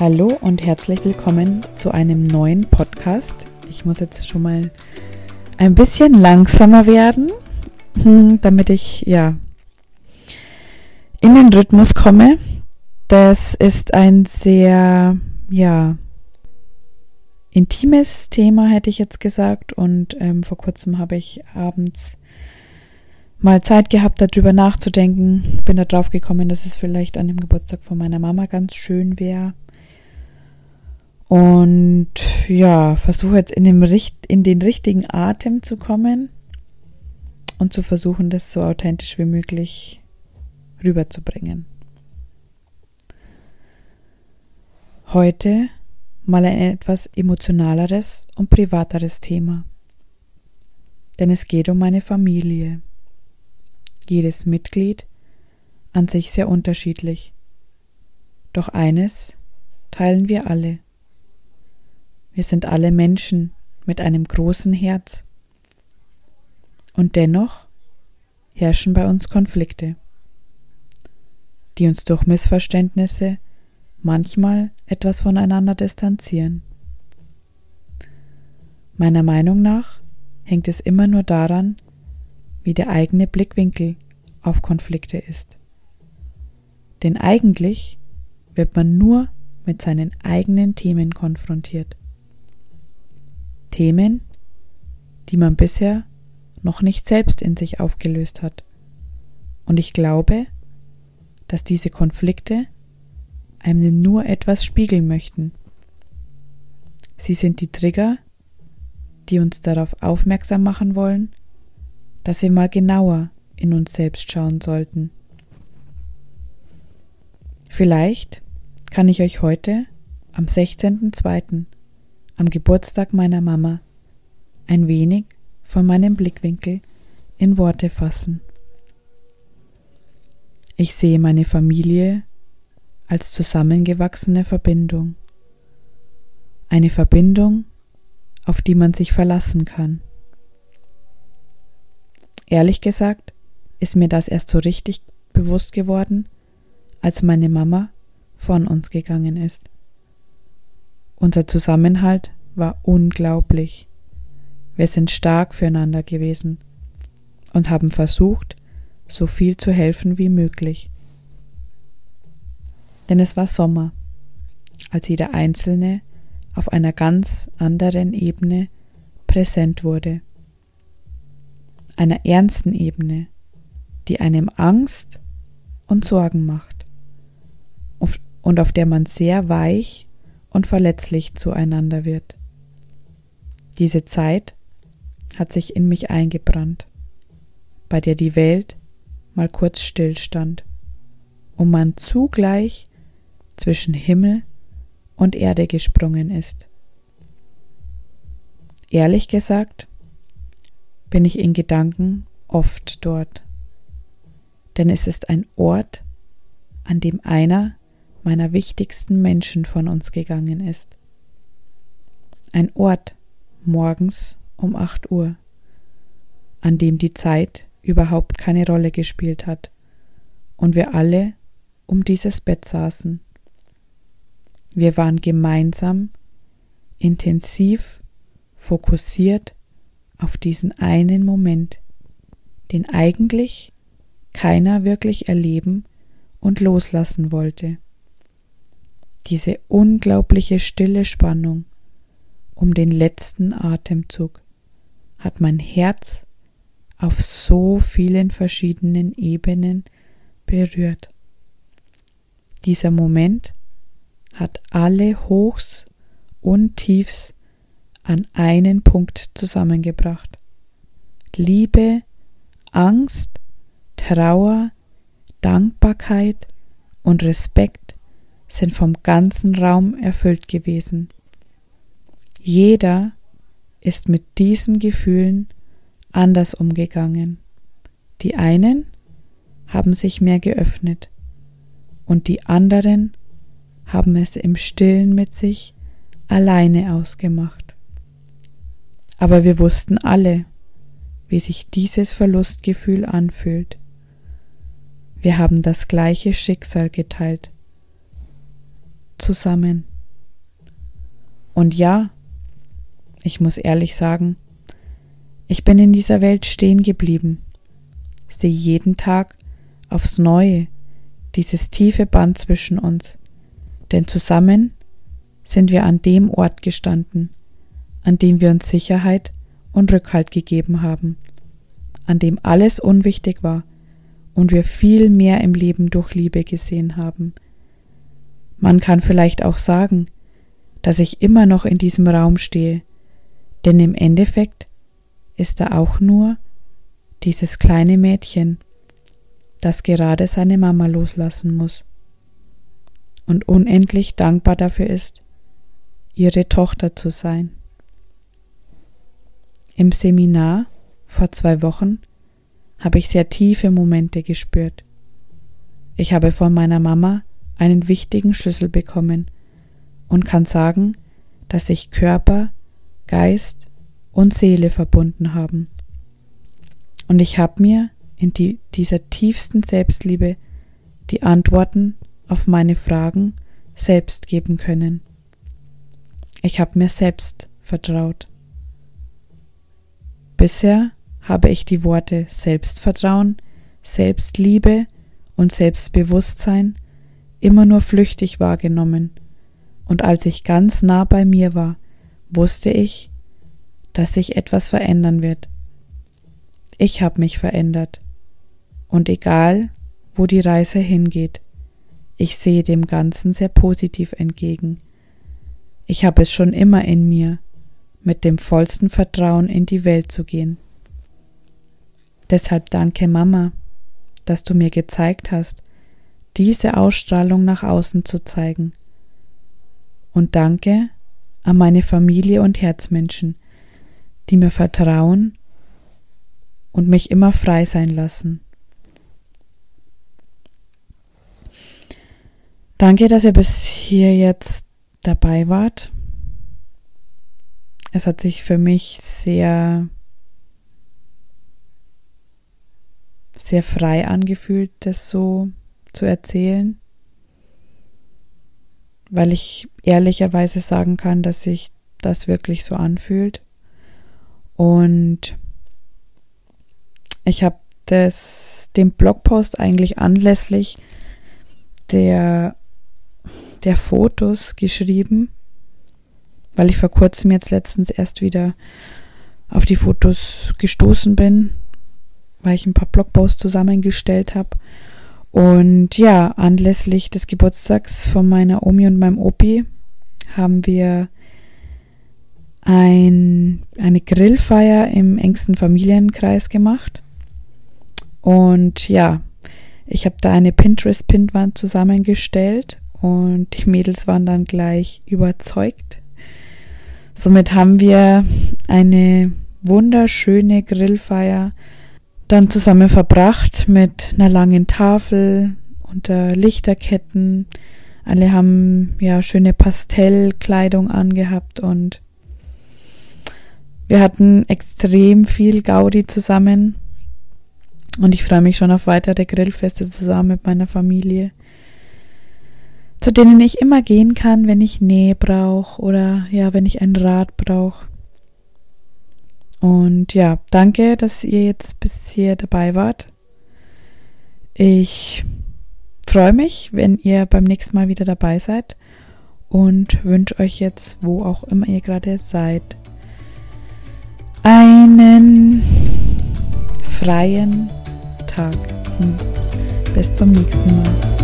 Hallo und herzlich willkommen zu einem neuen Podcast. Ich muss jetzt schon mal ein bisschen langsamer werden, hm, damit ich ja in den Rhythmus komme. Das ist ein sehr ja intimes Thema, hätte ich jetzt gesagt. Und ähm, vor kurzem habe ich abends mal Zeit gehabt, darüber nachzudenken. Bin da drauf gekommen, dass es vielleicht an dem Geburtstag von meiner Mama ganz schön wäre, und ja, versuche jetzt in, dem, in den richtigen Atem zu kommen und zu versuchen, das so authentisch wie möglich rüberzubringen. Heute mal ein etwas emotionaleres und privateres Thema. Denn es geht um meine Familie. Jedes Mitglied an sich sehr unterschiedlich. Doch eines teilen wir alle. Wir sind alle Menschen mit einem großen Herz. Und dennoch herrschen bei uns Konflikte, die uns durch Missverständnisse manchmal etwas voneinander distanzieren. Meiner Meinung nach hängt es immer nur daran, wie der eigene Blickwinkel auf Konflikte ist. Denn eigentlich wird man nur mit seinen eigenen Themen konfrontiert. Themen, die man bisher noch nicht selbst in sich aufgelöst hat. Und ich glaube, dass diese Konflikte einem nur etwas spiegeln möchten. Sie sind die Trigger, die uns darauf aufmerksam machen wollen, dass wir mal genauer in uns selbst schauen sollten. Vielleicht kann ich euch heute am 16.02 am Geburtstag meiner Mama ein wenig von meinem Blickwinkel in Worte fassen. Ich sehe meine Familie als zusammengewachsene Verbindung, eine Verbindung, auf die man sich verlassen kann. Ehrlich gesagt ist mir das erst so richtig bewusst geworden, als meine Mama von uns gegangen ist. Unser Zusammenhalt war unglaublich. Wir sind stark füreinander gewesen und haben versucht, so viel zu helfen wie möglich. Denn es war Sommer, als jeder Einzelne auf einer ganz anderen Ebene präsent wurde. Einer ernsten Ebene, die einem Angst und Sorgen macht und auf der man sehr weich und verletzlich zueinander wird. Diese Zeit hat sich in mich eingebrannt, bei der die Welt mal kurz stillstand und man zugleich zwischen Himmel und Erde gesprungen ist. Ehrlich gesagt bin ich in Gedanken oft dort, denn es ist ein Ort, an dem einer meiner wichtigsten Menschen von uns gegangen ist. Ein Ort morgens um acht Uhr, an dem die Zeit überhaupt keine Rolle gespielt hat und wir alle um dieses Bett saßen. Wir waren gemeinsam, intensiv, fokussiert auf diesen einen Moment, den eigentlich keiner wirklich erleben und loslassen wollte diese unglaubliche stille Spannung um den letzten Atemzug hat mein Herz auf so vielen verschiedenen Ebenen berührt. Dieser Moment hat alle Hochs und Tiefs an einen Punkt zusammengebracht. Liebe, Angst, Trauer, Dankbarkeit und Respekt sind vom ganzen Raum erfüllt gewesen. Jeder ist mit diesen Gefühlen anders umgegangen. Die einen haben sich mehr geöffnet und die anderen haben es im stillen mit sich alleine ausgemacht. Aber wir wussten alle, wie sich dieses Verlustgefühl anfühlt. Wir haben das gleiche Schicksal geteilt zusammen. Und ja, ich muss ehrlich sagen, ich bin in dieser Welt stehen geblieben, sehe jeden Tag aufs Neue dieses tiefe Band zwischen uns, denn zusammen sind wir an dem Ort gestanden, an dem wir uns Sicherheit und Rückhalt gegeben haben, an dem alles unwichtig war und wir viel mehr im Leben durch Liebe gesehen haben. Man kann vielleicht auch sagen, dass ich immer noch in diesem Raum stehe, denn im Endeffekt ist er auch nur dieses kleine Mädchen, das gerade seine Mama loslassen muss und unendlich dankbar dafür ist, ihre Tochter zu sein. Im Seminar vor zwei Wochen habe ich sehr tiefe Momente gespürt. Ich habe von meiner Mama einen wichtigen Schlüssel bekommen und kann sagen, dass sich Körper, Geist und Seele verbunden haben. Und ich habe mir in die, dieser tiefsten Selbstliebe die Antworten auf meine Fragen selbst geben können. Ich habe mir selbst vertraut. Bisher habe ich die Worte Selbstvertrauen, Selbstliebe und Selbstbewusstsein immer nur flüchtig wahrgenommen, und als ich ganz nah bei mir war, wusste ich, dass sich etwas verändern wird. Ich habe mich verändert, und egal, wo die Reise hingeht, ich sehe dem Ganzen sehr positiv entgegen. Ich habe es schon immer in mir, mit dem vollsten Vertrauen in die Welt zu gehen. Deshalb danke Mama, dass du mir gezeigt hast, diese Ausstrahlung nach außen zu zeigen. Und danke an meine Familie und Herzmenschen, die mir vertrauen und mich immer frei sein lassen. Danke, dass ihr bis hier jetzt dabei wart. Es hat sich für mich sehr sehr frei angefühlt, das so zu erzählen, weil ich ehrlicherweise sagen kann, dass sich das wirklich so anfühlt. Und ich habe das den Blogpost eigentlich anlässlich der der Fotos geschrieben, weil ich vor kurzem jetzt letztens erst wieder auf die Fotos gestoßen bin weil ich ein paar Blogposts zusammengestellt habe. Und ja, anlässlich des Geburtstags von meiner Omi und meinem Opi haben wir ein, eine Grillfeier im engsten Familienkreis gemacht. Und ja, ich habe da eine Pinterest-Pindwand zusammengestellt und die Mädels waren dann gleich überzeugt. Somit haben wir eine wunderschöne Grillfeier dann zusammen verbracht mit einer langen Tafel unter Lichterketten. Alle haben ja schöne Pastellkleidung angehabt und wir hatten extrem viel Gaudi zusammen und ich freue mich schon auf weitere Grillfeste zusammen mit meiner Familie, zu denen ich immer gehen kann, wenn ich Nähe brauche oder ja, wenn ich ein Rad brauche. Und ja, danke, dass ihr jetzt bis hier dabei wart. Ich freue mich, wenn ihr beim nächsten Mal wieder dabei seid und wünsche euch jetzt, wo auch immer ihr gerade seid, einen freien Tag. Bis zum nächsten Mal.